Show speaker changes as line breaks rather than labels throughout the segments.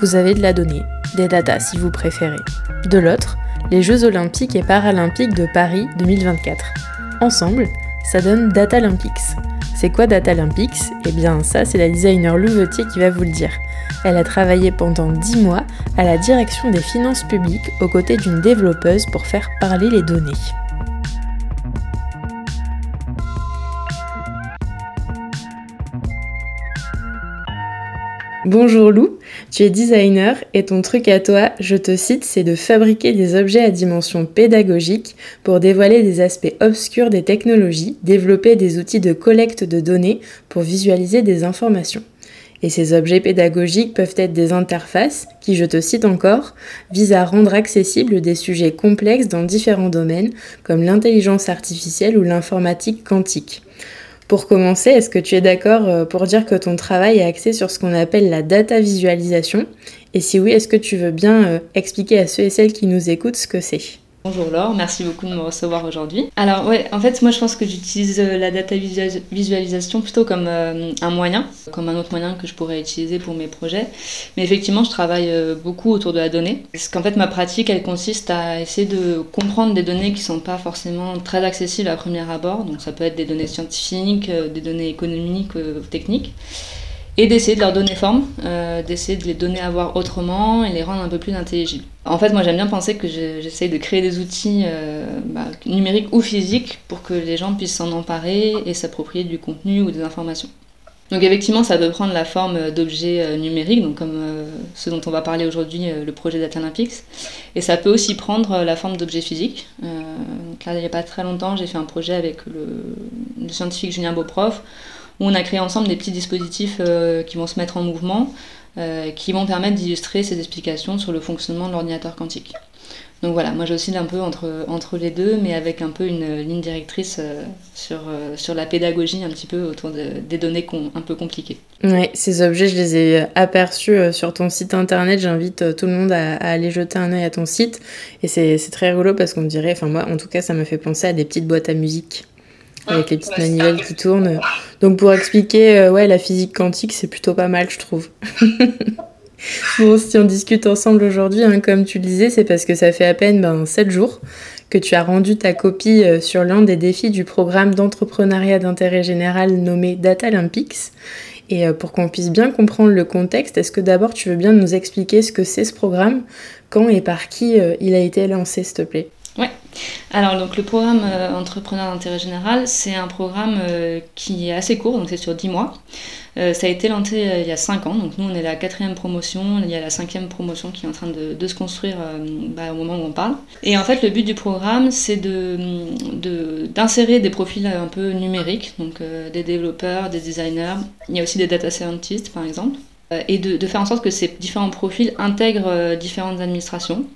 vous avez de la donnée, des datas si vous préférez. De l'autre, les Jeux olympiques et paralympiques de Paris 2024. Ensemble, ça donne Datalympics. C'est quoi Datalympics Eh bien ça, c'est la designer Louvetier qui va vous le dire. Elle a travaillé pendant 10 mois à la direction des finances publiques aux côtés d'une développeuse pour faire parler les données. Bonjour Lou, tu es designer et ton truc à toi, je te cite, c'est de fabriquer des objets à dimension pédagogique pour dévoiler des aspects obscurs des technologies, développer des outils de collecte de données pour visualiser des informations. Et ces objets pédagogiques peuvent être des interfaces qui, je te cite encore, visent à rendre accessibles des sujets complexes dans différents domaines comme l'intelligence artificielle ou l'informatique quantique. Pour commencer, est-ce que tu es d'accord euh, pour dire que ton travail est axé sur ce qu'on appelle la data visualisation? Et si oui, est-ce que tu veux bien euh, expliquer à ceux et celles qui nous écoutent ce que c'est?
Bonjour Laure, merci beaucoup de me recevoir aujourd'hui. Alors ouais, en fait moi je pense que j'utilise euh, la data visualisation plutôt comme euh, un moyen, comme un autre moyen que je pourrais utiliser pour mes projets. Mais effectivement je travaille euh, beaucoup autour de la donnée. Parce qu'en fait ma pratique elle consiste à essayer de comprendre des données qui sont pas forcément très accessibles à premier abord. Donc ça peut être des données scientifiques, des données économiques, techniques et d'essayer de leur donner forme, euh, d'essayer de les donner à voir autrement et les rendre un peu plus intelligibles. En fait, moi j'aime bien penser que j'essaye de créer des outils euh, bah, numériques ou physiques pour que les gens puissent s'en emparer et s'approprier du contenu ou des informations. Donc effectivement, ça peut prendre la forme d'objets euh, numériques, donc comme ce dont on va parler aujourd'hui, le projet Data Olympics. Et ça peut aussi prendre la forme d'objets physiques. donc là, il n'y a pas très longtemps, j'ai fait un projet avec le scientifique Julien Beauprof, où on a créé ensemble des petits dispositifs euh, qui vont se mettre en mouvement, euh, qui vont permettre d'illustrer ces explications sur le fonctionnement de l'ordinateur quantique. Donc voilà, moi j'oscille un peu entre, entre les deux, mais avec un peu une ligne directrice euh, sur, sur la pédagogie un petit peu autour des données un peu compliquées.
Oui, ces objets, je les ai aperçus sur ton site internet. J'invite tout le monde à, aller jeter un œil à ton site. Et c'est très rigolo parce qu'on dirait, enfin moi en tout cas, ça me fait penser à des petites boîtes à musique avec les petites manivelles qui tournent. Donc pour expliquer euh, ouais, la physique quantique, c'est plutôt pas mal, je trouve. bon, si on discute ensemble aujourd'hui, hein, comme tu le disais, c'est parce que ça fait à peine ben, 7 jours que tu as rendu ta copie euh, sur l'un des défis du programme d'entrepreneuriat d'intérêt général nommé Data Olympics. Et euh, pour qu'on puisse bien comprendre le contexte, est-ce que d'abord tu veux bien nous expliquer ce que c'est ce programme, quand et par qui il a été lancé, s'il te plaît?
Alors donc le programme euh, Entrepreneur d'intérêt général, c'est un programme euh, qui est assez court, donc c'est sur 10 mois. Euh, ça a été lancé il y a 5 ans, donc nous on est la quatrième promotion, il y a la cinquième promotion qui est en train de, se construire bah, au moment où on parle. Et en fait le but du programme c'est de, d'insérer des profils un peu numériques, donc des développeurs, des designers, il y a aussi des data scientists par exemple et de, de, faire en sorte que ces différents profils intègrent différentes administrations.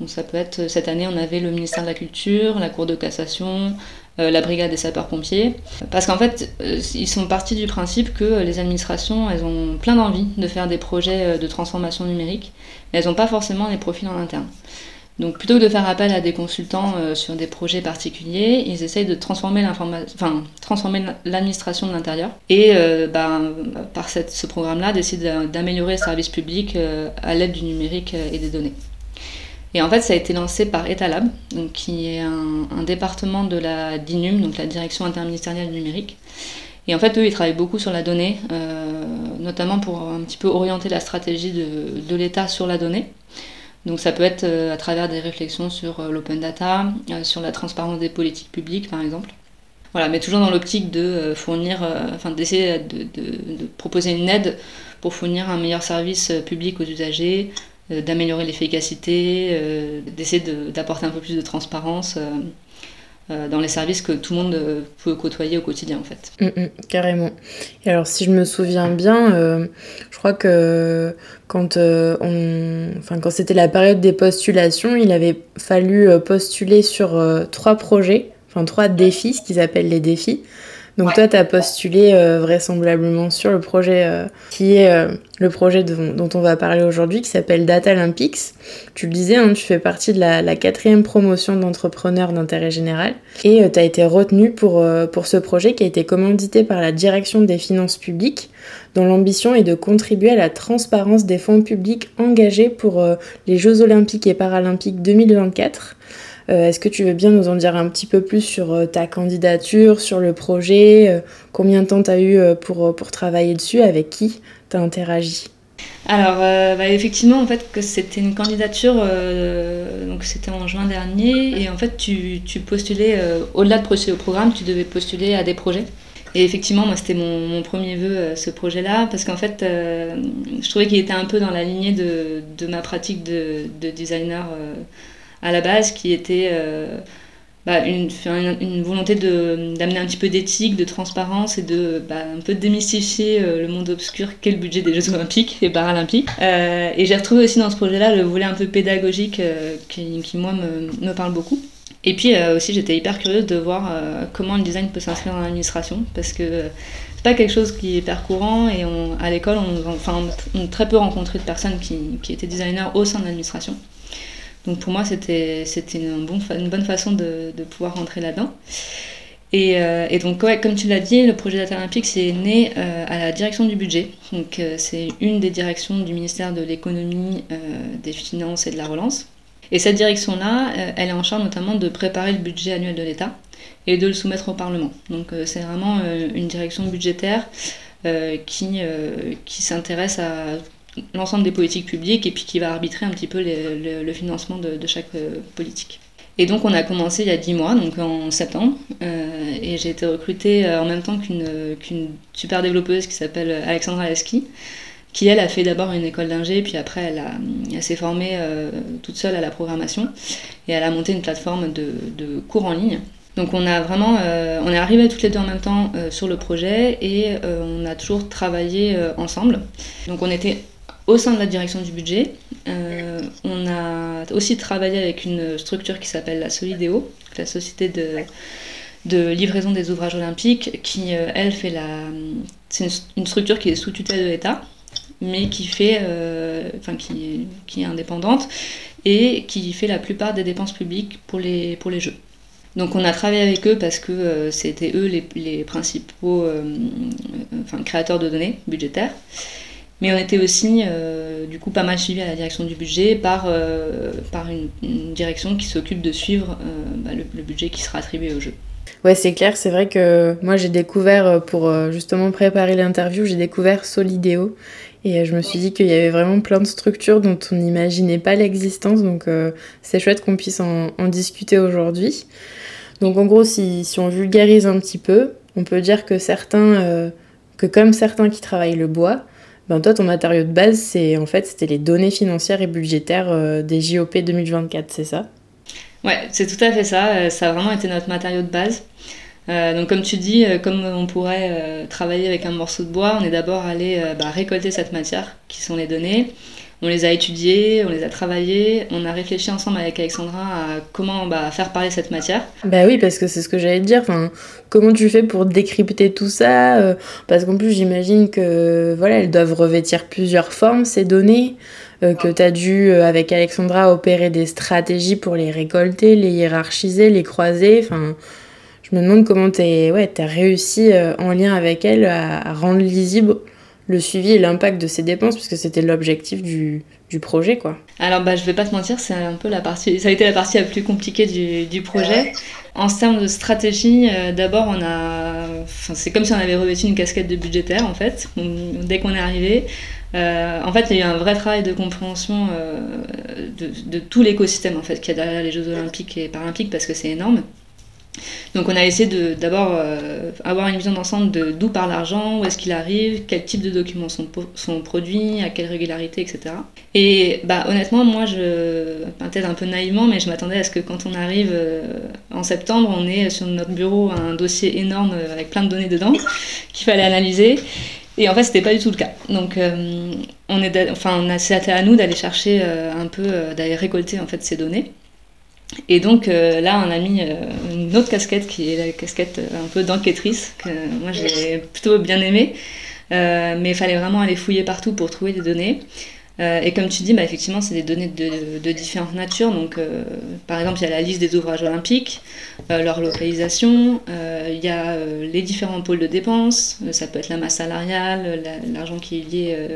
Donc ça peut être, cette année, on avait le ministère de la Culture, la Cour de cassation, euh, la brigade des sapeurs-pompiers. Parce qu'en fait, euh, ils sont partis du principe que les administrations, elles ont plein d'envie de faire des projets euh, de transformation numérique, mais elles n'ont pas forcément les profils en interne. Donc plutôt que de faire appel à des consultants sur des projets particuliers, ils essayent de transformer l'administration de l'intérieur et ben, par ce programme-là d'essayer d'améliorer le service public à l'aide du numérique et des données. Et en fait, ça a été lancé par Etalab, donc, qui est un, département de la DINUM, donc la Direction interministérielle numérique. Et en fait, eux, ils travaillent beaucoup sur la donnée, euh, notamment pour un petit peu orienter la stratégie de, l'État sur la donnée. Donc ça peut être euh, à travers des réflexions sur euh, l'open data, sur la transparence des politiques publiques, par exemple. Voilà, mais toujours dans l'optique de fournir, enfin d'essayer de, proposer une aide pour fournir un meilleur service public aux usagers, d'améliorer l'efficacité, euh, d'essayer d'apporter un peu plus de transparence. Euh. dans les services que tout le monde peut côtoyer au quotidien en fait.
Mm, mm, carrément. Alors si je me souviens bien, je crois que quand, quand c'était la période des postulations, il avait fallu postuler sur trois projets, enfin trois défis, ce qu'ils appellent les défis. Donc toi, tu as postulé euh, vraisemblablement sur le projet euh, qui est euh, le projet dont on va parler aujourd'hui, qui s'appelle Data Olympics. Tu le disais, hein, tu fais partie de la, quatrième promotion d'entrepreneurs d'intérêt général. Et tu as été retenu pour, pour ce projet qui a été commandité par la direction des finances publiques, dont l'ambition est de contribuer à la transparence des fonds publics engagés pour les Jeux olympiques et paralympiques 2024 euh, est-ce que tu veux bien nous en dire un petit peu plus sur euh, ta candidature, sur le projet euh, Combien de temps tu as eu pour, pour travailler dessus Avec qui tu as interagi?
Alors, bah, effectivement, en fait, c'était une candidature, donc c'était en juin dernier, et en fait, tu, tu postulais, au-delà de postuler au programme, tu devais postuler à des projets. Et effectivement, moi, c'était mon, mon, premier vœu, ce projet-là, parce qu'en fait, je trouvais qu'il était un peu dans la lignée de, de ma pratique de, de designer à la base, qui était euh, bah, une, une, volonté d'amener un petit peu d'éthique, de transparence et de bah, un peu démystifier euh, le monde obscur qu'est le budget des Jeux Olympiques et Paralympiques. Euh, et j'ai retrouvé aussi dans ce projet-là le volet un peu pédagogique qui, moi, me, me, parle beaucoup. Et puis aussi, j'étais hyper curieuse de voir comment le design peut s'inscrire dans l'administration parce que c'est pas quelque chose qui est hyper courant et à l'école, on, enfin, très peu rencontré de personnes qui, qui étaient designers au sein de l'administration. Donc pour moi, c'était une, une bonne façon de, de pouvoir rentrer là-dedans. Et, euh, et, donc, ouais, comme tu l'as dit, le projet Data Olympique, c'est né euh, à la direction du budget. Donc, euh, c'est une des directions du ministère de l'économie, des finances et de la relance. Et cette direction-là, elle est en charge notamment de préparer le budget annuel de l'État et de le soumettre au Parlement. Donc, c'est vraiment une direction budgétaire qui, qui s'intéresse à l'ensemble des politiques publiques et puis qui va arbitrer un petit peu le, financement de, chaque euh, politique. Et donc on a commencé il y a 10 mois, donc en septembre, euh, et j'ai été recrutée euh, en même temps qu'une super développeuse qui s'appelle Alexandra Lasky, qui elle a fait d'abord une école d'ingé, puis après elle, elle s'est formée toute seule à la programmation, et elle a monté une plateforme de, de cours en ligne. Donc on a vraiment, on est arrivés toutes les deux en même temps sur le projet et on a toujours travaillé ensemble. Donc on était au sein de la direction du budget. Euh, on a aussi travaillé avec une structure qui s'appelle la Solidéo, la société de, de livraison des ouvrages olympiques, qui, euh, elle, fait la. C'est une, structure qui est sous tutelle de l'État, mais qui fait. Euh, enfin, qui, qui, est indépendante et qui fait la plupart des dépenses publiques pour les, pour les Jeux. Donc on a travaillé avec eux parce que c'était eux les, les principaux enfin, créateurs de données budgétaires. Mais on était aussi, euh, du coup, pas mal suivi à la direction du budget par, euh, par une, direction qui s'occupe de suivre euh, bah, le, budget qui sera attribué au jeu.
Ouais, c'est clair, c'est vrai que moi j'ai découvert, pour justement préparer l'interview, j'ai découvert Solidéo. Et je me suis dit qu'il y avait vraiment plein de structures dont on n'imaginait pas l'existence. Donc c'est chouette qu'on puisse en, discuter aujourd'hui. Donc en gros, si, on vulgarise un petit peu, on peut dire que certains, que comme certains qui travaillent le bois, ben toi, ton matériau de base, c'est en fait, c'était les données financières et budgétaires euh, des JOP 2024, c'est ça?
Ouais, c'est tout à fait ça. Euh, ça a vraiment été notre matériau de base. Euh, donc comme tu dis, comme on pourrait travailler avec un morceau de bois, on est d'abord allé bah, récolter cette matière, qui sont les données, on les a étudiés, on les a travaillés, on a réfléchi ensemble avec Alexandra à comment bah, faire parler cette matière.
Bah oui, parce que c'est ce que j'allais te dire. Enfin, comment tu fais pour décrypter tout ça euh, Parce qu'en plus, j'imagine que voilà, elles doivent revêtir plusieurs formes ces données. Euh, que tu as dû, euh, avec Alexandra, opérer des stratégies pour les récolter, les hiérarchiser, les croiser. Enfin, je me demande comment tu ouais, as réussi en lien avec elle à rendre lisible le suivi et l'impact de ces dépenses, puisque c'était l'objectif du, du, projet, quoi.
Alors, bah, je vais pas te mentir, c'est un peu la partie, ça a été la partie la plus compliquée du, du projet. En termes de stratégie, euh, d'abord, on a, enfin, c'est comme si on avait revêtu une casquette de budgétaire, en fait, dès qu'on est arrivé. Euh, en fait, il y a eu un vrai travail de compréhension euh, de, tout l'écosystème en fait qu'il y a derrière les Jeux Olympiques et Paralympiques parce que c'est énorme. Donc on a essayé de d'abord euh, avoir une vision d'ensemble de d'où part l'argent, où est-ce qu'il arrive, quel type de documents sont, sont produits, à quelle régularité, etc. Et bah, honnêtement, moi, je, peut-être un peu naïvement, mais je m'attendais à ce que quand on arrive euh, en septembre, on ait sur notre bureau un dossier énorme avec plein de données dedans qu'il fallait analyser. Et en fait, c'était pas du tout le cas. Donc, euh, on est, enfin, c'est à nous d'aller chercher un peu, d'aller récolter en fait ces données. Et donc euh, là, on a mis euh, une autre casquette qui est la casquette euh, un peu d'enquêtrice, que moi j'ai plutôt bien aimé. mais il fallait vraiment aller fouiller partout pour trouver des données. et comme tu dis, bah, effectivement, c'est des données de, de, différentes natures. Donc, par exemple, il y a la liste des ouvrages olympiques, leur localisation, il y a les différents pôles de dépenses, ça peut être la masse salariale, l'argent qui est lié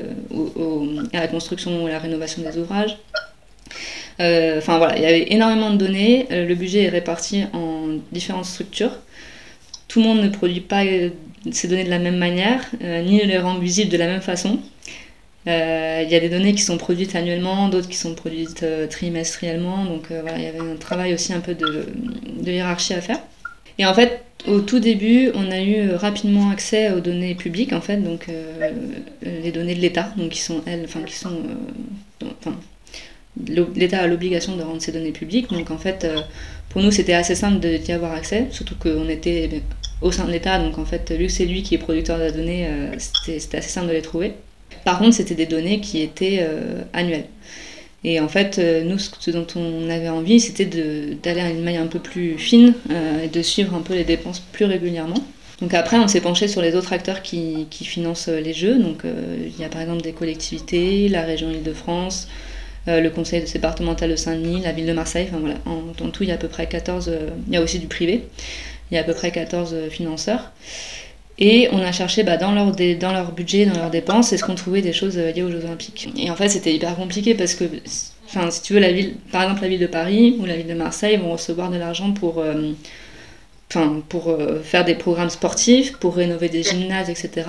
à la construction ou à la rénovation des ouvrages. Euh, enfin voilà, il y avait énormément de données. Euh, le budget est réparti en différentes structures. Tout le monde ne produit pas euh, ces données de la même manière, ni ne les rend visibles de la même façon. Il y a des données qui sont produites annuellement, d'autres qui sont produites trimestriellement. Donc voilà, il y avait un travail aussi un peu de, hiérarchie à faire. Et en fait, au tout début, on a eu rapidement accès aux données publiques, en fait, donc les données de l'État, donc qui sont elles, enfin qui sont, enfin, l'État a l'obligation de rendre ses données publiques. Donc en fait, euh, pour nous, c'était assez simple d'y avoir accès, surtout qu'on était eh au sein de l'État. Donc en fait, vu que c'est lui qui est producteur de la donnée, euh, c'était assez simple de les trouver. Par contre, c'était des données qui étaient euh, annuelles. Et en fait, nous, ce dont on avait envie, c'était d'aller à une maille un peu plus fine et de suivre un peu les dépenses plus régulièrement. Donc après, on s'est penché sur les autres acteurs qui, financent les jeux. Donc il y a par exemple des collectivités, la région Île-de-France, le conseil départemental de Saint-Denis, la ville de Marseille. Enfin, voilà. en, tout, il y a à peu près 14. Euh, il y a aussi du privé. Il y a à peu près 14 euh, financeurs. Et on a cherché bah, dans, leur budget, dans leurs dépenses, est-ce qu'on trouvait des choses liées aux Jeux Olympiques. Et en fait, c'était hyper compliqué parce que, enfin, si tu veux, la ville, par exemple, la ville de Paris ou la ville de Marseille vont recevoir de l'argent pour, enfin, pour faire des programmes sportifs, pour rénover des gymnases, etc.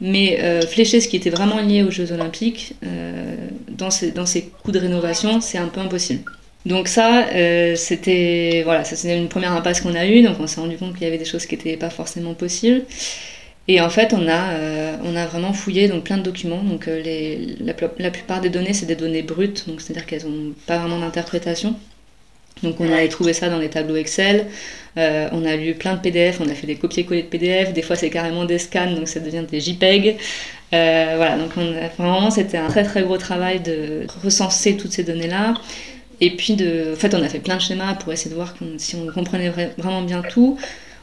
Mais euh, flécher ce qui était vraiment lié aux Jeux Olympiques, euh, dans, ces, dans ces coûts de rénovation, c'est un peu impossible. Donc ça, euh, c'était voilà, une première impasse qu'on a eue, donc on s'est rendu compte qu'il y avait des choses qui n'étaient pas forcément possibles. Et en fait, on a, on a vraiment fouillé donc, plein de documents. Donc, les, la, plupart des données, c'est des données brutes, c'est-à-dire qu'elles n'ont pas vraiment d'interprétation. Donc on a trouvé ça dans les tableaux Excel, euh, on a lu plein de PDF, on a fait des copier-coller de PDF, des fois c'est carrément des scans, donc ça devient des JPEG. Euh, voilà, donc vraiment c'était un très très gros travail de recenser toutes ces données-là. Et puis de, en fait on a fait plein de schémas pour essayer de voir si on comprenait vraiment bien tout.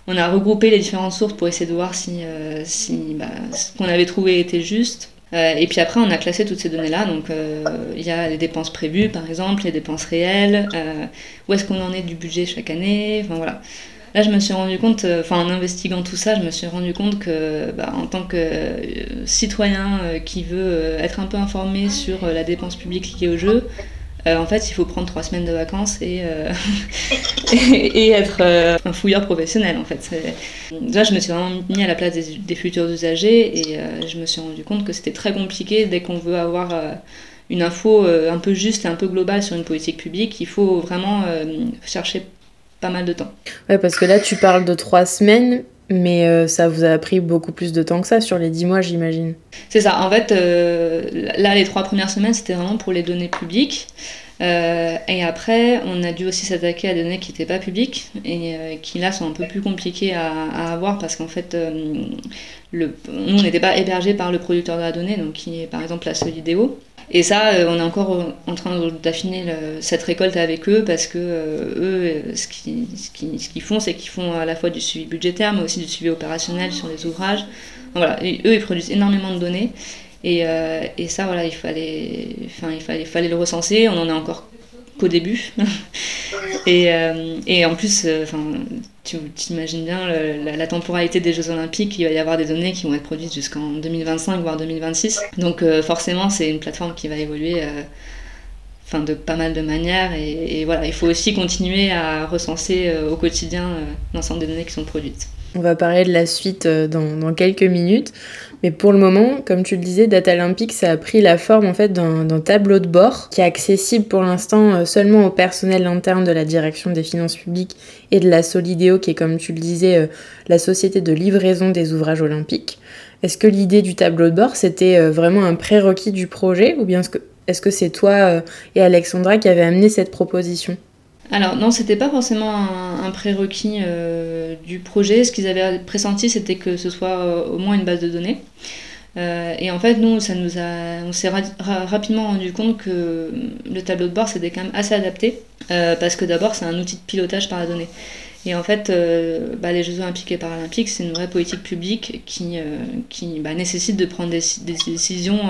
On a regroupé les différentes sources pour essayer de voir si, euh, si bah, ce qu'on avait trouvé était juste. Euh, et puis après, on a classé toutes ces données-là. Donc, euh, il y a les dépenses prévues, par exemple, les dépenses réelles, euh, où est-ce qu'on en est du budget chaque année. Enfin, voilà. Là, je me suis rendu compte, enfin, en investiguant tout ça, je me suis rendu compte que, bah, en tant que citoyen qui veut être un peu informé sur la dépense publique liée au jeu, en fait, il faut prendre trois semaines de vacances et, euh, être euh, un fouilleur professionnel, en fait. Je me suis vraiment mis à la place des, futurs usagers et je me suis rendu compte que c'était très compliqué dès qu'on veut avoir une info un peu juste et un peu globale sur une politique publique. Il faut vraiment chercher pas mal de temps.
Ouais, parce que là, tu parles de trois semaines, mais ça vous a pris beaucoup plus de temps que ça sur les dix mois, j'imagine.
C'est ça. En fait, là, les trois premières semaines, c'était vraiment pour les données publiques. Euh, et après, on a dû aussi s'attaquer à des données qui n'étaient pas publiques et euh, qui là sont un peu plus compliquées à, avoir parce qu'en fait, euh, nous on n'était pas hébergé par le producteur de la donnée, donc qui est par exemple la Solidéo. Et ça, on est encore en train d'affiner cette récolte avec eux parce que eux, ce qu'ils ce qui, font, c'est qu'ils font à la fois du suivi budgétaire, mais aussi du suivi opérationnel sur les ouvrages. voilà, eux, ils produisent énormément de données. Et, euh, et, ça, voilà, il fallait, il fallait le recenser. On en est encore qu'au début. et, euh, et, en plus, euh, enfin, tu t'imagines bien la, temporalité des Jeux Olympiques. Il va y avoir des données qui vont être produites jusqu'en 2025, voire 2026. Donc forcément, c'est une plateforme qui va évoluer enfin, de pas mal de manières. Et, et, voilà, il faut aussi continuer à recenser au quotidien l'ensemble des données qui sont produites.
On va parler de la suite dans, quelques minutes. Mais pour le moment, comme tu le disais, Data Olympique, ça a pris la forme en fait d'un tableau de bord qui est accessible pour l'instant seulement au personnel interne de la direction des finances publiques et de la Solidéo, qui est comme tu le disais, la société de livraison des ouvrages olympiques. Est-ce que l'idée du tableau de bord, c'était vraiment un prérequis du projet ou bien est-ce que c'est toi et Alexandra qui avez amené cette proposition?
Alors non, c'était pas forcément un, prérequis euh, du projet. Ce qu'ils avaient pressenti, c'était que ce soit euh, au moins une base de données. Euh, et en fait, nous, ça nous a, on s'est rapidement rendu compte que le tableau de bord, c'était quand même assez adapté, parce que d'abord, c'est un outil de pilotage par la donnée. Et en fait, bah, les Jeux olympiques et paralympiques, c'est une vraie politique publique qui, qui bah, nécessite de prendre des décisions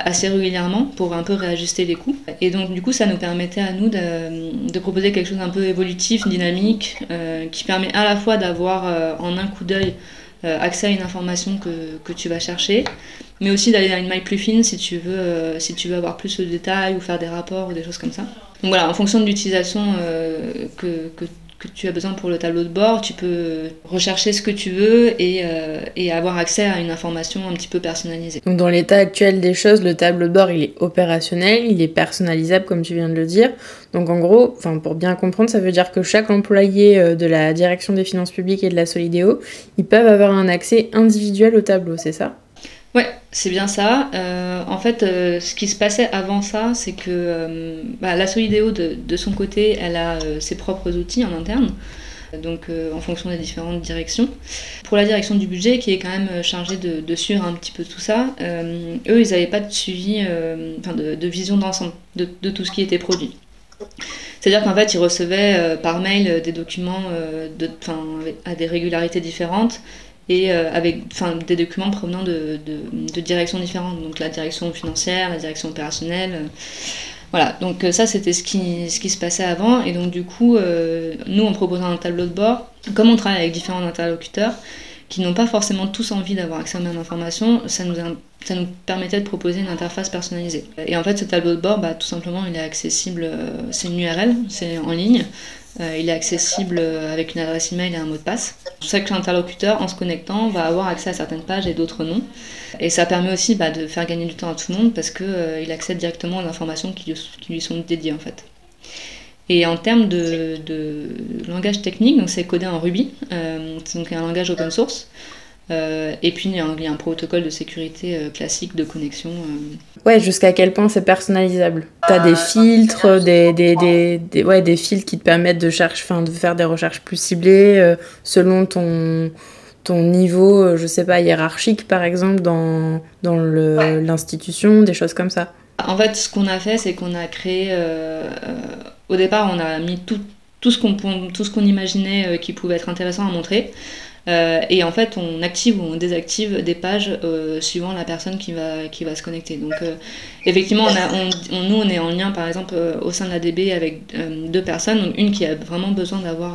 assez régulièrement pour un peu réajuster les coûts. Et donc du coup ça nous permettait à nous de, proposer quelque chose un peu évolutif, dynamique, euh, qui permet à la fois d'avoir euh, en un coup d'œil euh, accès à une information que, que, tu vas chercher, mais aussi d'aller à une maille plus fine si tu veux, si tu veux avoir plus de détails ou faire des rapports ou des choses comme ça. Donc voilà, en fonction de l'utilisation que, que tu as besoin pour le tableau de bord, tu peux rechercher ce que tu veux et, euh, et, avoir accès à une information un petit peu personnalisée.
Donc dans l'état actuel des choses, le tableau de bord il est opérationnel, il est personnalisable comme tu viens de le dire. Donc en gros, pour bien comprendre, ça veut dire que chaque employé euh, de la direction des finances publiques et de la Solidéo, ils peuvent avoir un accès individuel au tableau, c'est ça?
Ouais, c'est bien ça. Euh, en fait, euh, ce qui se passait avant ça, c'est que euh, bah, la Solidéo, de, de, son côté, elle a ses propres outils en interne, donc en fonction des différentes directions. Pour la direction du budget, qui est quand même chargée de, de suivre un petit peu tout ça, eux, ils n'avaient pas de suivi, de, de, vision d'ensemble de, de, tout ce qui était produit. C'est-à-dire qu'en fait, ils recevaient par mail des documents de, à des régularités différentes et euh, avec des documents provenant de, de, de, directions différentes, donc la direction financière, la direction opérationnelle. Euh, voilà, donc euh, ça c'était ce qui, ce qui se passait avant, et donc du coup, nous en proposant un tableau de bord, comme on travaille avec différents interlocuteurs, qui n'ont pas forcément tous envie d'avoir accès aux mêmes informations, ça nous, ça nous permettait de proposer une interface personnalisée. Et en fait, ce tableau de bord, bah, tout simplement, il est accessible, c'est une URL, c'est en ligne, euh, il est accessible avec une adresse email et un mot de passe. Chaque interlocuteur, en se connectant, va avoir accès à certaines pages et d'autres non. Et ça permet aussi bah, de faire gagner du temps à tout le monde parce qu'il euh, accède directement aux informations qui, lui sont dédiées en fait. Et en termes de, langage technique, c'est codé en Ruby, euh, donc un langage open source. Euh, et puis il y, a un, protocole de sécurité euh, classique de connexion. Euh.
Ouais, jusqu'à quel point c'est personnalisable T'as des filtres, des, des, des, ouais, des filtres qui te permettent de, chercher, de faire des recherches plus ciblées selon ton, ton niveau, je sais pas, hiérarchique par exemple, dans, dans l'institution, des choses comme ça.
En fait, ce qu'on a fait, c'est qu'on a créé. au départ, on a mis tout, tout ce qu'on imaginait qui pouvait être intéressant à montrer. Euh, et en fait, on active ou on désactive des pages euh, suivant la personne qui va, qui va se connecter. Donc, euh, effectivement, on a, nous, on est en lien, par exemple, au sein de la DB avec deux personnes. Donc, une qui a vraiment besoin d'avoir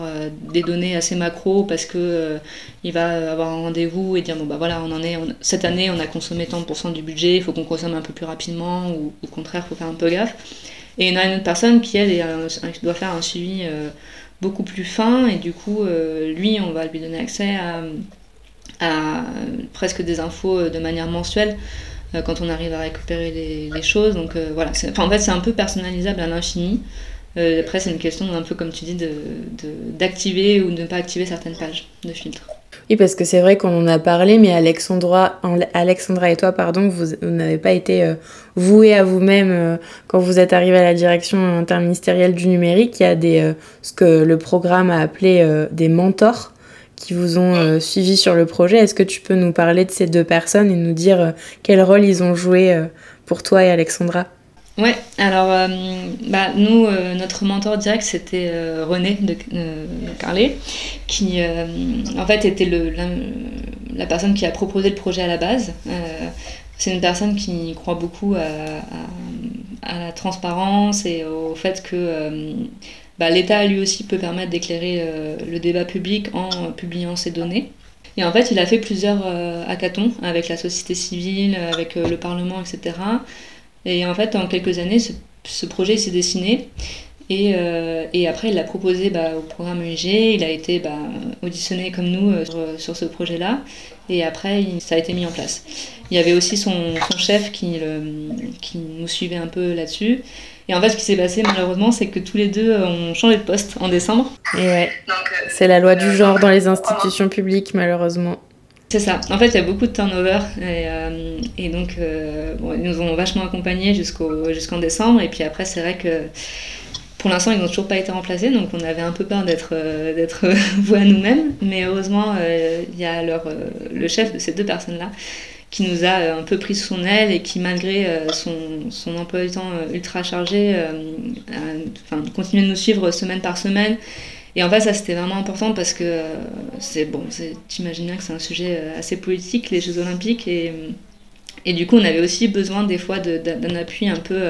des données assez macro parce que il va avoir un rendez-vous et dire bon bah voilà, on en est, cette année, on a consommé tant de pourcents du budget, il faut qu'on consomme un peu plus rapidement ou au contraire, il faut faire un peu gaffe. Et il y a une autre personne qui, elle, doit faire un suivi beaucoup plus fin et du coup euh, lui on va lui donner accès à, presque des infos euh, de manière mensuelle euh, quand on arrive à récupérer les, choses. Donc voilà en fait c'est un peu personnalisable à l'infini. Après c'est une question un peu comme tu dis d'activer de, ou de ne pas activer certaines pages de filtre
oui, parce que c'est vrai qu'on en a parlé, mais Alexandra, et toi, pardon, vous, n'avez pas été euh, voués à vous-même euh, quand vous êtes arrivé à la direction interministérielle du numérique. Il y a des, euh, ce que le programme a appelé des mentors qui vous ont suivi sur le projet. Est-ce que tu peux nous parler de ces deux personnes et nous dire quel rôle ils ont joué pour toi et Alexandra?
Ouais, alors euh, bah, nous, euh, notre mentor direct, c'était euh, René de, Carlet, qui en fait était le, la, personne qui a proposé le projet à la base. c'est une personne qui croit beaucoup à, la transparence et au fait que bah, l'État lui aussi peut permettre d'éclairer le débat public en publiant ses données. Et en fait, il a fait plusieurs hackathons avec la société civile, avec le Parlement, etc. Et en fait, en quelques années, ce, projet s'est dessiné. Et, et après, il l'a proposé bah, au programme UIG, il a été bah, auditionné comme nous sur, sur, ce projet-là, et après, ça a été mis en place. Il y avait aussi son, son chef qui, le, qui nous suivait un peu là-dessus. Et en fait, ce qui s'est passé malheureusement, c'est que tous les deux ont changé de poste en décembre.
Et ouais, c'est la loi du genre dans les institutions publiques, malheureusement.
C'est ça. En fait, il y a beaucoup de turnover. Et, euh, donc, euh, ils nous ont vachement accompagnés jusqu'au, jusqu'en décembre. Et puis après, c'est vrai que pour l'instant, ils n'ont toujours pas été remplacés. Donc, on avait un peu peur d'être, euh, à nous-mêmes. Mais heureusement, il y a leur, le chef de ces deux personnes-là qui nous a un peu pris sous son aile et qui, malgré son, emploi du temps ultra chargé, a, continué de nous suivre semaine par semaine et en fait, ça c'était vraiment important parce que euh, c'est bon, t'imagines bien que c'est un sujet euh, assez politique, les Jeux Olympiques, et, et du coup, on avait aussi besoin des fois d'un appui un peu.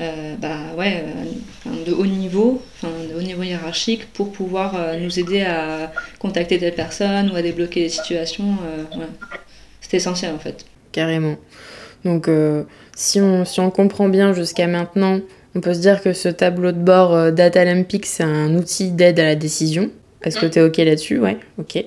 Euh, bah ouais, de haut niveau, de haut niveau hiérarchique, pour pouvoir nous aider à contacter telle personne ou à débloquer des situations. Ouais. C'était essentiel en fait.
Carrément. Donc, si, on, si on comprend bien jusqu'à maintenant, on peut se dire que ce tableau de bord euh, Data Olympic, c'est un outil d'aide à la décision. Est-ce que mm. tu es OK là-dessus? Ouais, OK.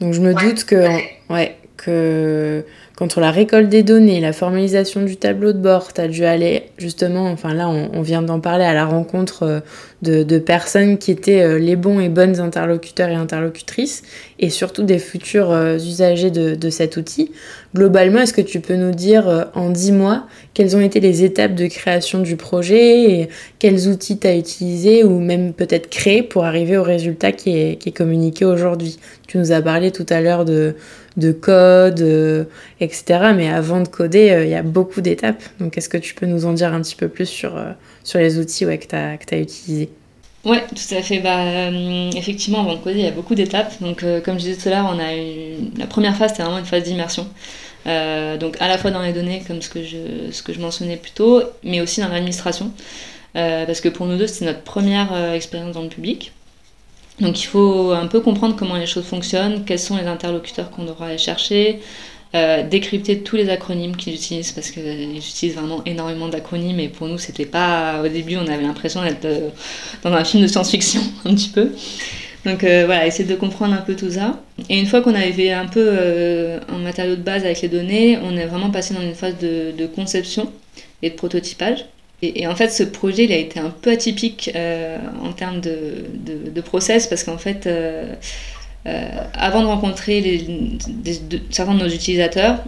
Donc je me doute que, ouais, que Contre la récolte des données, la formalisation du tableau de bord, tu as dû aller justement, enfin là on, vient d'en parler, à la rencontre euh, de, personnes qui étaient euh, les bons et bonnes interlocuteurs et interlocutrices, et surtout des futurs euh, usagers de, cet outil. Globalement, est-ce que tu peux nous dire en dix mois quelles ont été les étapes de création du projet, et quels outils tu as utilisés ou même peut-être créés pour arriver au résultat qui est communiqué aujourd'hui? Tu nous as parlé tout à l'heure de de code, euh, etc. Mais avant de coder, euh, il y a beaucoup d'étapes. Donc, est-ce que tu peux nous en dire un petit peu plus sur, euh, les outils ouais, que tu as, as utilisés?
Oui, tout à fait. Bah, effectivement, avant de coder, il y a beaucoup d'étapes. Donc, comme je disais tout à l'heure, on la première phase, c'était vraiment une phase d'immersion. donc, à la fois dans les données, comme ce que je, ce que je mentionnais plus tôt, mais aussi dans l'administration. parce que pour nous deux, c'était notre première expérience dans le public. Donc il faut un peu comprendre comment les choses fonctionnent, quels sont les interlocuteurs qu'on devra aller chercher, euh, décrypter tous les acronymes qu'ils utilisent parce qu'ils utilisent vraiment énormément d'acronymes et pour nous c'était pas au début on avait l'impression d'être euh, dans un film de science-fiction un petit peu. Donc euh, voilà, essayer de comprendre un peu tout ça. Et une fois qu'on avait un peu un matériau de base avec les données, on est vraiment passé dans une phase de conception et de prototypage. Et, en fait, ce projet, il a été un peu atypique euh, en termes de, process parce qu'en fait, euh, euh, avant de rencontrer certains de nos utilisateurs,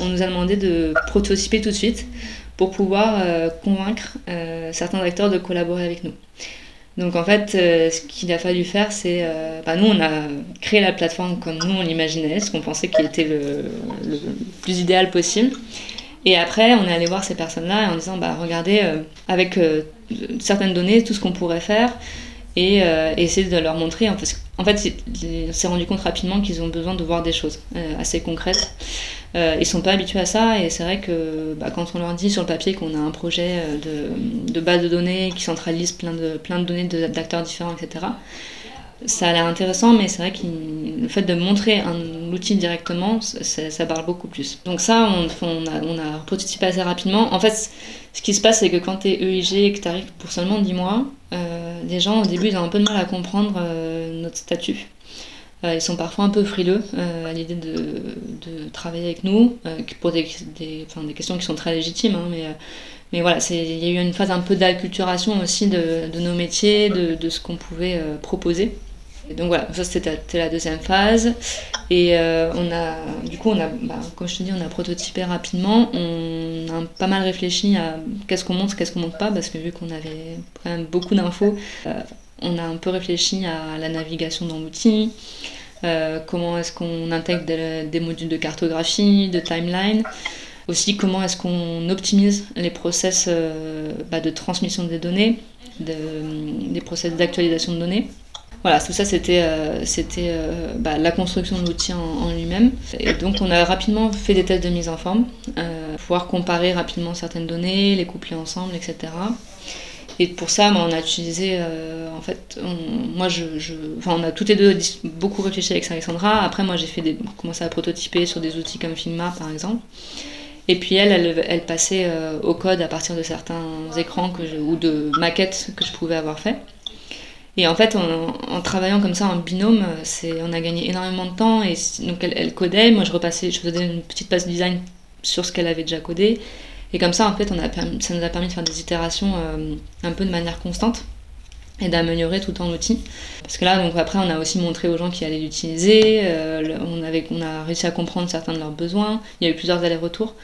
on nous a demandé de prototyper tout de suite pour pouvoir convaincre certains acteurs de collaborer avec nous. Donc en fait, ce qu'il a fallu faire, c'est... Bah, nous, on a créé la plateforme comme nous, on l'imaginait, ce qu'on pensait qu'il était le, plus idéal possible. Et après, on est allé voir ces personnes-là en disant, bah, regardez, euh, avec euh, certaines données, tout ce qu'on pourrait faire, et euh, essayer de leur montrer. En fait, on s'est rendu compte rapidement qu'ils ont besoin de voir des choses assez concrètes. ils sont pas habitués à ça, et c'est vrai que bah, quand on leur dit sur le papier qu'on a un projet de, de, base de données qui centralise plein de, plein de données d'acteurs différents, etc., ça a l'air intéressant, mais c'est vrai que le fait de montrer un outil directement, ça, parle beaucoup plus. Donc ça, on, a, on a assez rapidement. En fait, ce qui se passe, c'est que quand tu es EIG et que tu arrives pour seulement 10 mois, euh, les gens, au début, ils ont un peu de mal à comprendre euh, notre statut. Euh, ils sont parfois un peu frileux à l'idée de, travailler avec nous, pour des, des, questions qui sont très légitimes, hein, mais voilà, il y a eu une phase un peu d'acculturation aussi de, nos métiers, de ce qu'on pouvait proposer donc voilà, ça c'était la deuxième phase. Et euh, on a, du coup, on a, bah, comme je te dis, on a prototypé rapidement. On a pas mal réfléchi à qu'est-ce qu'on montre, qu'est-ce qu'on montre pas, parce que vu qu'on avait quand même beaucoup d'infos, euh, on a un peu réfléchi à la navigation dans l'outil, euh, comment est-ce qu'on intègre des, modules de cartographie, de timeline. Aussi, comment est-ce qu'on optimise les process bah, de transmission des données, des process d'actualisation de données. Voilà, tout ça c'était euh, euh, bah, la construction de l'outil en, lui-même. Et donc on a rapidement fait des tests de mise en forme, euh, pouvoir comparer rapidement certaines données, les coupler ensemble, etc. Et pour ça, bah, on a utilisé, en fait, moi je, je, enfin, on a toutes les deux beaucoup réfléchi avec Alexandra. Après, moi j'ai commencé à prototyper sur des outils comme Figma par exemple. Et puis elle, elle, passait au code à partir de certains écrans ou de maquettes que je pouvais avoir fait. Et en fait, en, travaillant comme ça en binôme, on a gagné énormément de temps. Et donc elle, codait, moi je repassais, je faisais une petite passe design sur ce qu'elle avait déjà codé. Et comme ça, en fait, ça nous a permis de faire des itérations un peu de manière constante et d'améliorer tout en outil. Parce que là, donc après, on a aussi montré aux gens qui allaient l'utiliser, euh, on, avait, on a réussi à comprendre certains de leurs besoins, il y a eu plusieurs allers-retours,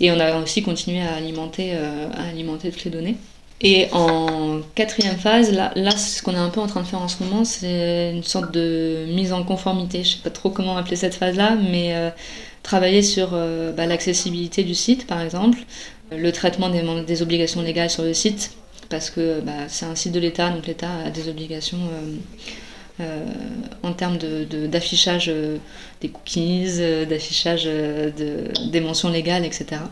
et on a aussi continué à alimenter, euh, à alimenter toutes les données. Et en quatrième phase, là, ce qu'on est un peu en train de faire en ce moment, c'est une sorte de mise en conformité, je sais pas trop comment appeler cette phase-là, mais euh, travailler sur bah, l'accessibilité du site, par exemple, le traitement des, obligations légales sur le site, parce que bah, c'est un site de l'État, donc l'État a des obligations euh, euh, en termes d'affichage de, euh, des cookies, d'affichage des mentions légales, etc.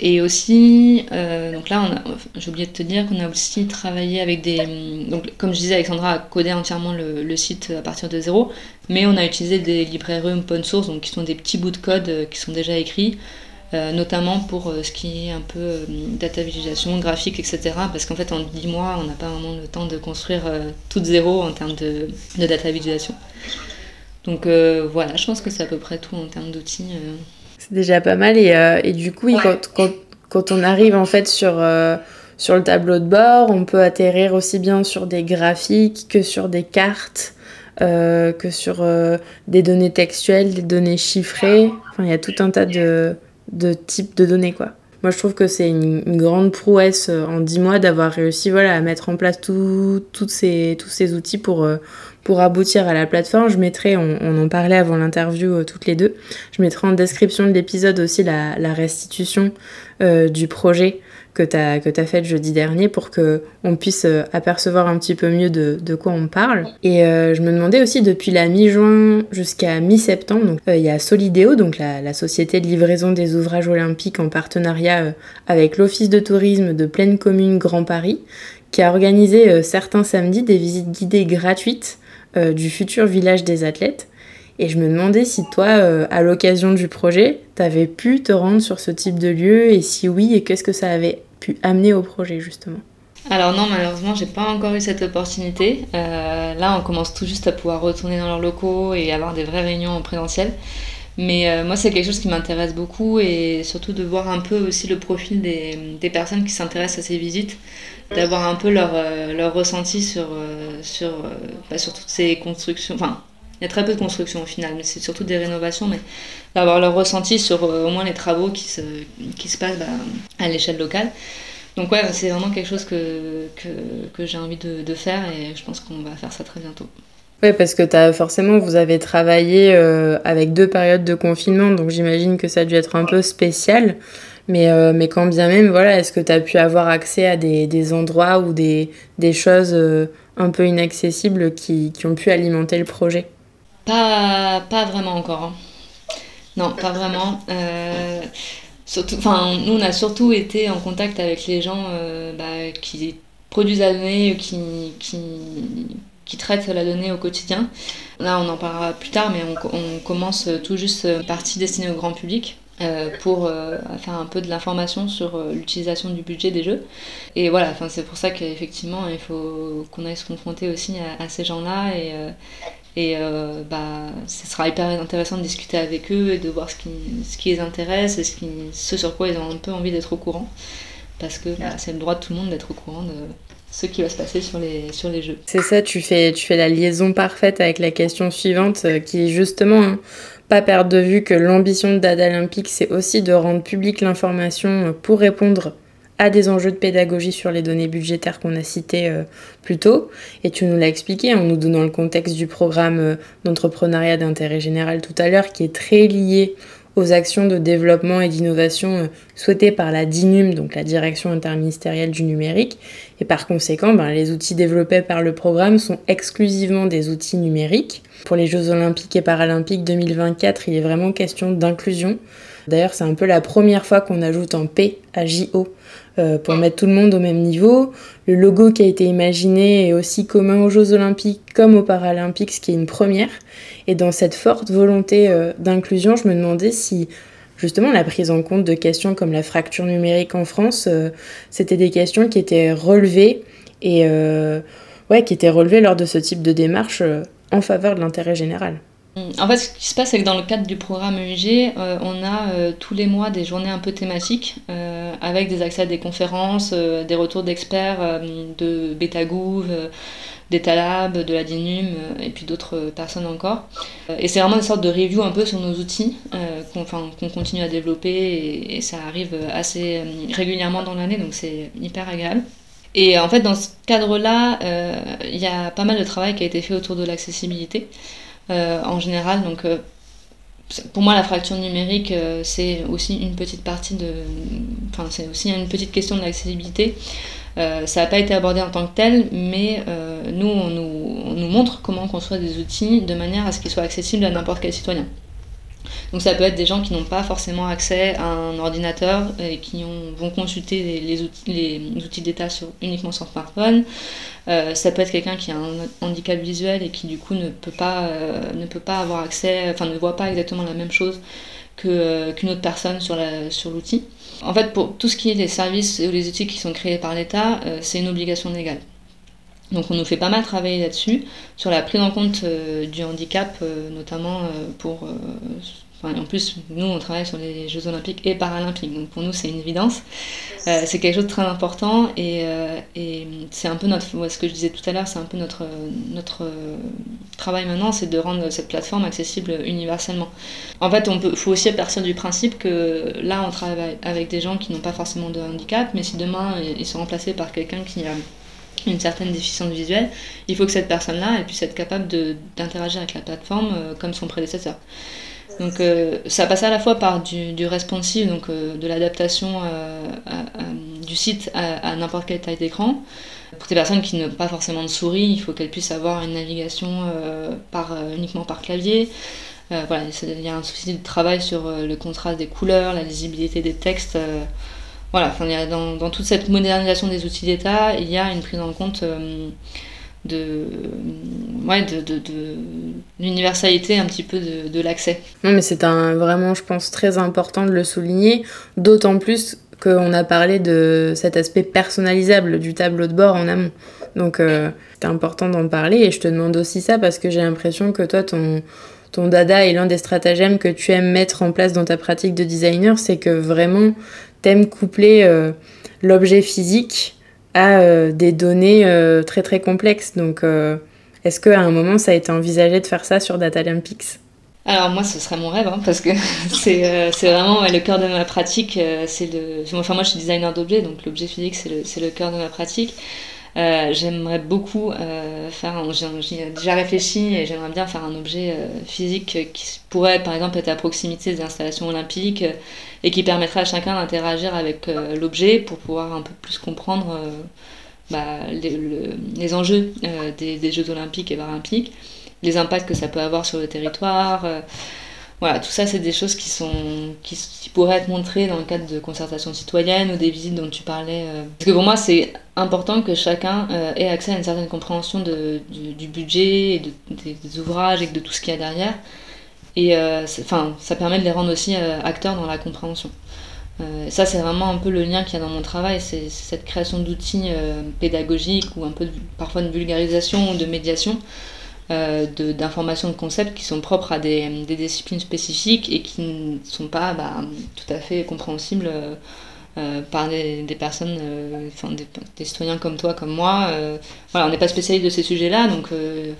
Et aussi, donc là, j'ai oublié de te dire qu'on a aussi travaillé avec des. Donc, comme je disais, Alexandra a codé entièrement le, site à partir de zéro, mais on a utilisé des librairies open source, donc qui sont des petits bouts de code qui sont déjà écrits, euh, notamment pour euh, ce qui est un peu euh, data visualisation, graphique, etc. Parce qu'en fait, en 10 mois, on n'a pas vraiment le temps de construire tout de zéro en termes de data visualisation. Donc voilà, je pense que c'est à peu près tout en termes d'outils.
C'est déjà pas mal. Et, et du coup, quand, quand, quand, on arrive en fait sur, sur le tableau de bord, on peut atterrir aussi bien sur des graphiques que sur des cartes. que sur des données textuelles, des données chiffrées. Enfin, il y a tout un tas de, de type de données quoi. Moi je trouve que c'est une, grande prouesse euh, en 10 mois d'avoir réussi voilà, à mettre en place toutes ces, tous ces outils pour, euh, pour aboutir à la plateforme. Je mettrai, on, en parlait avant l'interview euh, toutes les deux, je mettrai en description de l'épisode aussi la, restitution du projet que tu as, que fait jeudi dernier pour qu'on puisse euh, apercevoir un petit peu mieux de, quoi on parle. Et euh, je me demandais aussi depuis la mi-juin jusqu'à mi-septembre, euh, il y a Solidéo, donc la, société de livraison des ouvrages olympiques en partenariat avec l'Office de tourisme de Pleine Commune Grand Paris, qui a organisé certains samedis des visites guidées gratuites du futur village des athlètes. Et je me demandais si toi, à l'occasion du projet, tu avais pu te rendre sur ce type de lieu et si oui, et qu'est-ce que ça avait pu amener au projet justement?
Alors non, malheureusement, j'ai pas encore eu cette opportunité. Euh, là, on commence tout juste à pouvoir retourner dans leurs locaux et avoir des vraies réunions en présentiel. Mais euh, moi, c'est quelque chose qui m'intéresse beaucoup et surtout de voir un peu aussi le profil des personnes qui s'intéressent à ces visites, d'avoir un peu leur, euh, leur ressenti sur, sur, bah, sur toutes ces constructions. Enfin, il y a très peu de constructions au final, mais c'est surtout des rénovations, mais d'avoir leur ressenti sur au moins les travaux qui se, qui se passent bah, à l'échelle locale. Donc ouais, c'est vraiment quelque chose que, que, que j'ai envie de, de, faire et je pense qu'on va faire ça très bientôt.
Oui, parce que as, forcément, vous avez travaillé euh, avec deux périodes de confinement, donc j'imagine que ça a dû être un peu spécial. Mais, euh, mais quand bien même, voilà, est-ce que tu as pu avoir accès à des, des endroits ou des, des choses euh, un peu inaccessibles qui, qui, ont pu alimenter le projet?
Pas, pas vraiment encore. Hein. Non, pas vraiment. Surtout, enfin, nous, on a surtout été en contact avec les gens euh, bah, qui produisent la donnée, qui, qui, qui, traitent la donnée au quotidien. Là, on en parlera plus tard, mais on, on commence tout juste partie destinée au grand public. Euh, pour euh, faire un peu de l'information sur l'utilisation du budget des jeux. Et voilà, c'est pour ça qu'effectivement, il faut qu'on aille se confronter aussi à, à ces gens-là et, et euh, bah, ce sera hyper intéressant de discuter avec eux et de voir ce qui, ce qui les intéresse et ce, qui, ce sur quoi ils ont un peu envie d'être au courant. Parce que bah, c'est le droit de tout le monde d'être au courant de ce qui va se passer sur les, sur les jeux.
C'est ça, tu fais, tu fais la liaison parfaite avec la question suivante euh, qui est justement hein, pas perdre de vue que l'ambition de Dada Olympique, c'est aussi de rendre publique l'information euh, pour répondre à des enjeux de pédagogie sur les données budgétaires qu'on a cités euh, plus tôt. Et tu nous l'as expliqué en nous donnant le contexte du programme d'entrepreneuriat d'intérêt général tout à l'heure, qui est très lié aux actions de développement et d'innovation euh, souhaitées par la DINUM, donc la Direction interministérielle du numérique. Et par conséquent, ben, les outils développés par le programme sont exclusivement des outils numériques. Pour les Jeux olympiques et paralympiques 2024, il est vraiment question d'inclusion. D'ailleurs, c'est un peu la première fois qu'on ajoute un P à JO euh, pour mettre tout le monde au même niveau. Le logo qui a été imaginé est aussi commun aux Jeux olympiques comme aux paralympiques, ce qui est une première. Et dans cette forte volonté euh, d'inclusion, je me demandais si justement la prise en compte de questions comme la fracture numérique en France, c'était des questions qui étaient relevées et ouais, qui étaient relevées lors de ce type de démarche en faveur de l'intérêt général.
En fait, ce qui se passe, c'est que dans le cadre du programme euh, on a euh, tous les mois des journées un peu thématiques euh, avec des accès à des conférences, des retours d'experts de Betagouv, d'Etalab, de la DINUM et puis d'autres personnes encore. et c'est vraiment une sorte de review un peu sur nos outils qu'on continue à développer et, et, ça arrive assez régulièrement dans l'année, donc c'est hyper agréable. Et en fait, dans ce cadre-là, il y a pas mal de travail qui a été fait autour de l'accessibilité. Euh, en général. Donc, euh, pour moi, la fracture numérique, euh, c'est aussi une petite partie de. Enfin, c'est aussi une petite question de l'accessibilité. Ça n'a pas été abordé en tant que tel, mais nous, on nous, on nous, montre comment construire des outils de manière à ce qu'ils soient accessibles à n'importe quel citoyen. Donc ça peut être des gens qui n'ont pas forcément accès à un ordinateur et qui vont consulter les, outils, d'État uniquement sur smartphone. Euh, ça peut être quelqu'un qui a un handicap visuel et qui du coup ne peut pas, euh, ne peut pas avoir accès, enfin ne voit pas exactement la même chose euh, qu'une autre personne sur l'outil. En fait, pour tout ce qui est les services ou les outils qui sont créés par l'État, c'est une obligation légale. Donc on nous fait pas mal travailler là-dessus, sur la prise en compte du handicap, notamment pour en plus, nous, on travaille sur les Jeux Olympiques et Paralympiques, donc pour nous, c'est une évidence. Euh, c'est quelque chose de très important et, euh, c'est un peu notre, ce que je disais tout à l'heure, c'est un peu notre, notre travail maintenant, c'est de rendre cette plateforme accessible universellement. En fait, il faut aussi partir du principe que là, on travaille avec des gens qui n'ont pas forcément de handicap, mais si demain, ils sont remplacés par quelqu'un qui a une certaine déficience visuelle, il faut que cette personne-là puisse être capable d'interagir avec la plateforme euh, comme son prédécesseur. Donc euh, ça passe à la fois par du, du responsive, donc euh, de l'adaptation euh, du site à, n'importe quelle taille d'écran. Pour des personnes qui n'ont pas forcément de souris, il faut qu'elles puissent avoir une navigation par, uniquement par clavier. voilà, il y a un souci de travail sur le contraste des couleurs, la lisibilité des textes. voilà, enfin, il y a dans, dans, toute cette modernisation des outils d'État, il y a une prise en compte de, ouais, de, l'universalité un petit peu de, de l'accès.
Non, mais c'est un, vraiment, je pense, très important de le souligner, d'autant plus qu'on a parlé de cet aspect personnalisable du tableau de bord en amont. Donc, euh, c'est important d'en parler et je te demande aussi ça parce que j'ai l'impression que toi, ton, ton dada et l'un des stratagèmes que tu aimes mettre en place dans ta pratique de designer, c'est que vraiment, t'aimes coupler euh, l'objet physique euh, des données euh, très très complexes. Donc, euh, est-ce qu'à un moment, ça a été envisagé de faire ça sur Data Olympics
alors moi, ce serait mon rêve, hein, parce que c'est vraiment le cœur de ma pratique. c'est Enfin moi, je suis designer d'objets, donc l'objet physique, c'est le, le, cœur de ma pratique. J'aimerais beaucoup faire, j'ai déjà réfléchi et j'aimerais bien faire un objet physique qui pourrait par exemple être à proximité des installations olympiques et qui permettra à chacun d'interagir avec euh, l'objet pour pouvoir un peu plus comprendre euh, bah, les, enjeux euh, des, Jeux olympiques et paralympiques, les impacts que ça peut avoir sur le territoire. Voilà, tout ça, c'est des choses qui, sont, qui, pourraient être montrées dans le cadre de concertation citoyenne ou des visites dont tu parlais. Parce que pour moi, c'est important que chacun ait accès à une certaine compréhension de, du, budget, et des, ouvrages et de tout ce qu'il y a derrière. Et euh, ça permet de les rendre aussi euh, acteurs dans la compréhension. Euh, ça, c'est vraiment un peu le lien qu'il y a dans mon travail, c'est cette création d'outils pédagogiques ou un peu parfois de vulgarisation ou de médiation d'informations de, concepts qui sont propres à des, disciplines spécifiques et qui ne sont pas bah, tout à fait compréhensibles par des, personnes, enfin des, citoyens comme toi, comme moi. voilà, on n'est pas spécialiste de ces sujets-là, donc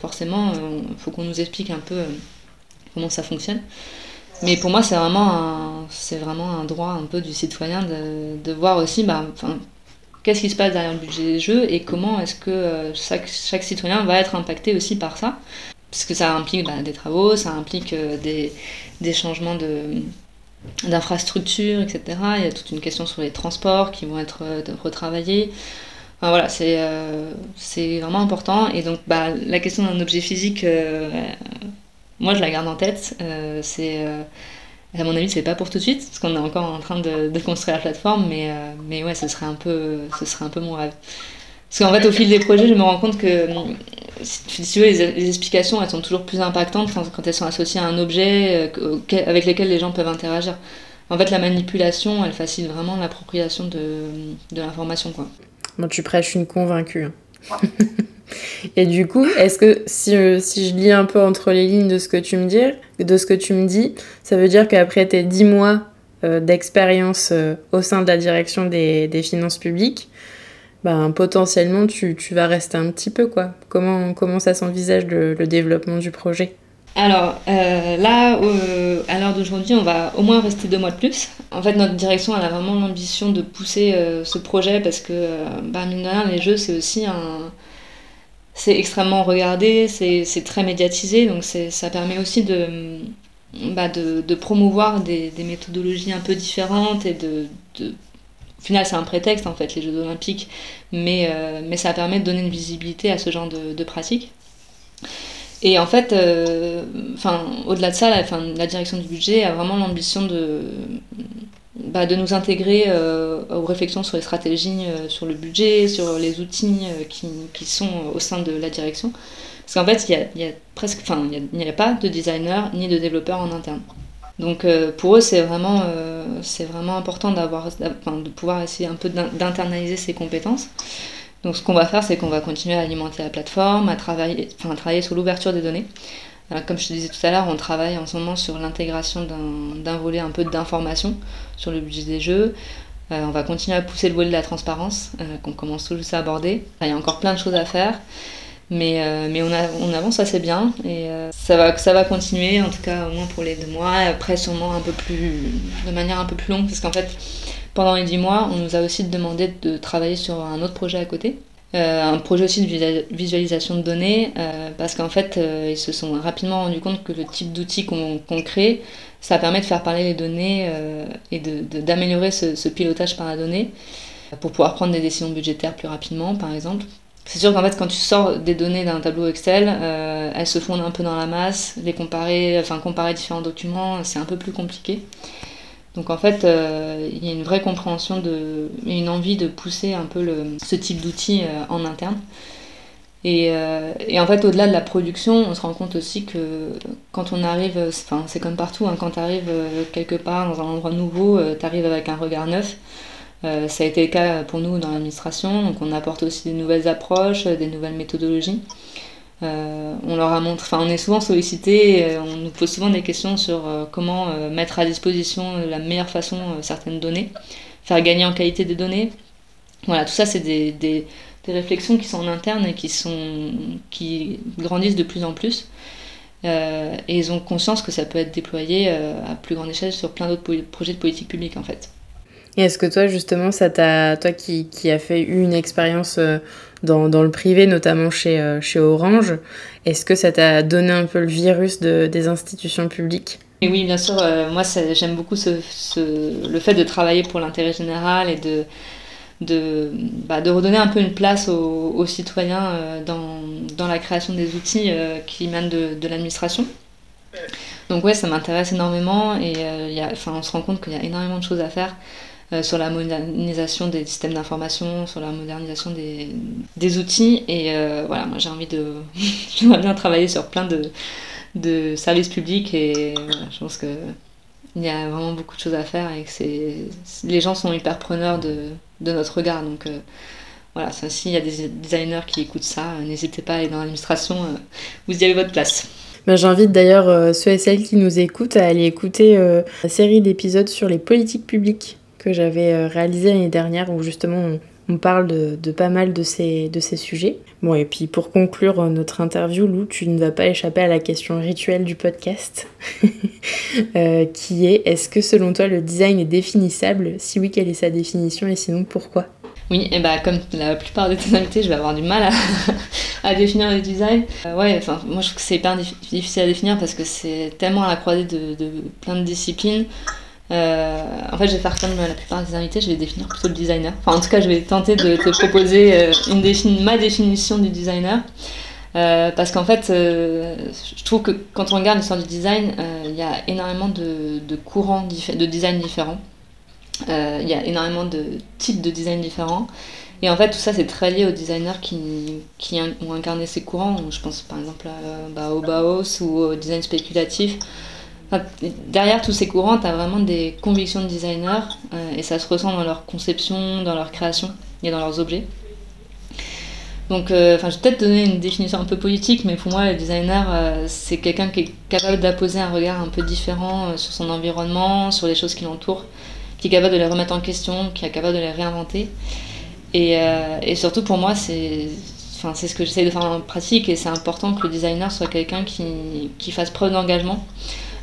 forcément, il faut qu'on nous explique un peu comment ça fonctionne. Mais pour moi, c'est vraiment, un, vraiment un droit un peu du citoyen de, de voir aussi bah, qu'est-ce qui se passe derrière le budget des jeux et comment est-ce que euh, chaque, citoyen va être impacté aussi par ça? Parce que ça implique bah, des travaux, ça implique euh, des, des, changements de, d'infrastructures, etc. Il y a toute une question sur les transports qui vont être euh, retravaillés. Enfin, voilà, c'est, c'est vraiment important. Et donc, bah, la question d'un objet physique moi, je la garde en tête. Euh, c'est, euh, à mon avis, c'est pas pour tout de suite, parce qu'on est encore en train de, construire la plateforme, mais, euh, mais ouais, ce serait, un peu, ce serait un peu mon rêve. Parce qu'en fait, au fil des projets, je me rends compte que si tu veux, les, explications, elles sont toujours plus impactantes quand, elles sont associées à un objet avec lequel les gens peuvent interagir. En fait, la manipulation, elle facilite vraiment l'appropriation de, de l'information. Quoi.
Bon, tu prêches une convaincue. Et du coup, est-ce que si, euh, si, je lis un peu entre les lignes de ce que tu me dis, ça veut dire qu'après tes 10 mois euh, d'expérience euh, au sein de la direction des, finances publiques, ben, potentiellement tu, vas rester un petit peu quoi. Comment, ça s'envisage le, développement du projet?
Alors là, à l'heure d'aujourd'hui, on va au moins rester deux mois de plus. En fait, notre direction, elle a vraiment l'ambition de pousser ce projet parce que, bah, mine de rien, les jeux, c'est aussi un, c'est extrêmement regardé, c'est très médiatisé, donc ça permet aussi de, bah promouvoir des, méthodologies un peu différentes et de, de au final, c'est un prétexte en fait, les Jeux Olympiques, mais, euh, mais ça permet de donner une visibilité à ce genre de, de pratiques. Et en fait, euh, au-delà de ça, la, direction du budget a vraiment l'ambition de, bah, de nous intégrer euh, aux réflexions sur les stratégies, euh, sur le budget, sur les outils qui, qui, sont au sein de la direction. Parce qu'en fait, il y a, presque, enfin, il n'y a, pas de designer ni de développeur en interne. Donc pour eux, c'est vraiment, c'est vraiment important de pouvoir essayer un peu d'internaliser ces compétences. Donc ce qu'on va faire, c'est qu'on va continuer à alimenter la plateforme, à travailler, enfin, travailler sur l'ouverture des données. comme je te disais tout à l'heure, on travaille en ce moment sur l'intégration d'un volet un peu d'information sur le budget des jeux. Euh, on va continuer à pousser le volet de la transparence, euh, qu'on commence tout juste à aborder. il y a encore plein de choses à faire, mais, euh, on, avance assez bien et ça, va, ça va continuer, en tout cas au moins pour les deux mois. Après, sûrement un peu plus, de manière un peu plus longue, parce qu'en fait, pendant les dix mois, on nous a aussi demandé de travailler sur un autre projet à côté. un projet aussi de visualisation de données, parce qu'en fait, ils se sont rapidement rendus compte que le type d'outil qu'on crée, ça permet de faire parler les données euh, et d'améliorer de, ce, ce, pilotage par la donnée pour pouvoir prendre des décisions budgétaires plus rapidement, par exemple. C'est sûr qu'en fait, quand tu sors des données d'un tableau Excel, euh, elles se fondent un peu dans la masse. Les comparer, enfin comparer différents documents, c'est un peu plus compliqué. Donc en fait, euh, il y a une vraie compréhension de, et une envie de pousser un peu ce type d'outils euh, en interne. Et, euh, et, en fait, au-delà de la production, on se rend compte aussi que quand on arrive, enfin, c'est comme partout, hein, quand tu arrives quelque part dans un endroit nouveau, tu arrives avec un regard neuf. Ça a été le cas pour nous dans l'administration, donc on apporte aussi des nouvelles approches, des nouvelles méthodologies. Euh, on leur a montré, enfin, on est souvent sollicité, on nous pose souvent des questions sur comment mettre à disposition de la meilleure façon certaines données, faire gagner en qualité des données. Voilà, tout ça, c'est des, des des réflexions qui sont en interne et qui, sont, qui grandissent de plus en plus. Euh, et ils ont conscience que ça peut être déployé euh, à plus grande échelle sur plein d'autres projets de politique publique en fait.
Et est-ce que toi justement, ça t'a, toi qui, qui a fait une expérience euh, dans, dans, le privé, notamment chez, euh, chez Orange, est-ce que ça t'a donné un peu le virus de, des institutions publiques?
Et oui, bien sûr, euh, moi j'aime beaucoup ce, le fait de travailler pour l'intérêt général et de, de, bah, de redonner un peu une place aux, citoyens dans, dans, la création des outils qui émanent de, de l'administration. Donc ouais, ça m'intéresse énormément et y a, on se rend compte qu'il y a énormément de choses à faire sur la modernisation des systèmes d'information, sur la modernisation des, des outils. Et euh, voilà, moi j'ai envie de... J'aimerais bien travailler sur plein de, de services publics et je pense que il y a vraiment beaucoup de choses à faire et que les gens sont hyper preneurs de, de notre regard. Donc euh, voilà, s'il y a des designers qui écoutent ça, euh, n'hésitez pas à aller dans l'administration, euh, vous y avez votre place.
Ben, J'invite d'ailleurs euh, ceux et celles qui nous écoutent à aller écouter euh, la série d'épisodes sur les politiques publiques que j'avais euh, réalisée l'année dernière où justement on, parle de, pas mal de ces, sujets. Bon, et puis pour conclure notre interview, Lou, tu ne vas pas échapper à la question rituelle du podcast, euh, qui est est-ce que selon toi le design est définissable? Si oui, quelle est sa définition? Et sinon pourquoi?
Oui, et bah comme la plupart des tonalités, je vais avoir du mal à, définir le design. Euh, ouais, enfin, moi je trouve que c'est hyper difficile à définir parce que c'est tellement à la croisée de plein de disciplines. Euh, en fait, je vais faire comme la plupart des invités, je vais définir plutôt le designer. Enfin, en tout cas, je vais tenter de te proposer euh, ma définition du designer. Euh, parce qu'en fait, je trouve que quand on regarde l'histoire du design, il y a énormément de, courants de design différents. Il y a énormément de types de design différents. Et en fait, tout ça, c'est très lié aux designers qui, qui ont incarné ces courants. Je pense par exemple à, bah, au Bauhaus ou au design spéculatif. Derrière tous ces courants, tu as vraiment des convictions de designers et ça se ressent dans leur conception, dans leur création et dans leurs objets. Donc, enfin, je vais peut-être donner une définition un peu politique, mais pour moi, le designer, c'est quelqu'un qui est capable d'apposer un regard un peu différent sur son environnement, sur les choses qui l'entourent, qui est capable de les remettre en question, qui est capable de les réinventer. Et, et surtout, pour moi, c'est c'est ce que j'essaie de faire en pratique et c'est important que le designer soit quelqu'un qui, qui, fasse preuve d'engagement,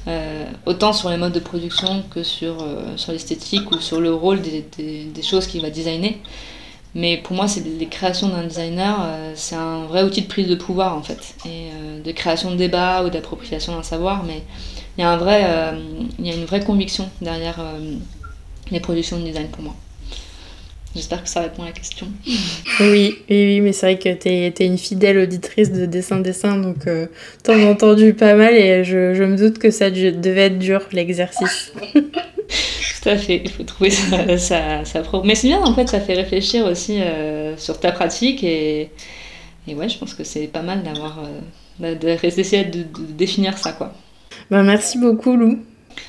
euh, autant sur les modes de production que sur, euh, sur l'esthétique ou sur le rôle des, des, choses qu'il va designer. Mais pour moi, c'est les créations d'un designer, euh, c'est un vrai outil de prise de pouvoir en fait, et de création de débat ou d'appropriation d'un savoir. Mais il y il y a une vraie conviction derrière les productions de design pour moi. J'espère que ça répond à la question.
Oui, oui, oui mais c'est vrai que tu es, une fidèle auditrice de dessin-dessin, donc euh, t'en as entendu pas mal et je, je, me doute que ça devait être dur, l'exercice.
Tout à fait, il faut trouver sa, sa, propre... Mais c'est bien, en fait, ça fait réfléchir aussi euh, sur ta pratique et, et ouais, je pense que c'est pas mal d'avoir... Euh, d'essayer de, de, définir ça, quoi.
Bah, merci beaucoup, Lou.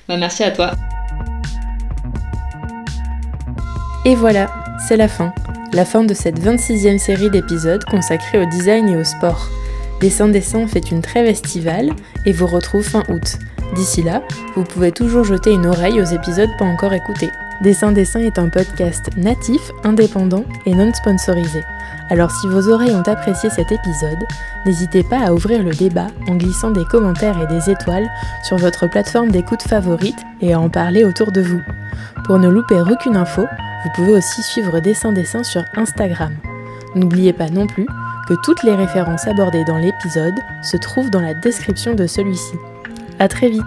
Bah, merci à toi.
Et voilà, c'est la fin. La fin de cette 26e série d'épisodes consacrée au design et au sport. Dessin Dessin fait une trêve estivale et vous retrouve fin août. D'ici là, vous pouvez toujours jeter une oreille aux épisodes pas encore écoutés. Dessin Dessin est un podcast natif, indépendant et non sponsorisé. Alors si vos oreilles ont apprécié cet épisode, n'hésitez pas à ouvrir le débat en glissant des commentaires et des étoiles sur votre plateforme d'écoute favorite et à en parler autour de vous. Pour ne louper aucune info, vous pouvez aussi suivre Dessin Dessin sur Instagram. N'oubliez pas non plus que toutes les références abordées dans l'épisode se trouvent dans la description de celui-ci. A très vite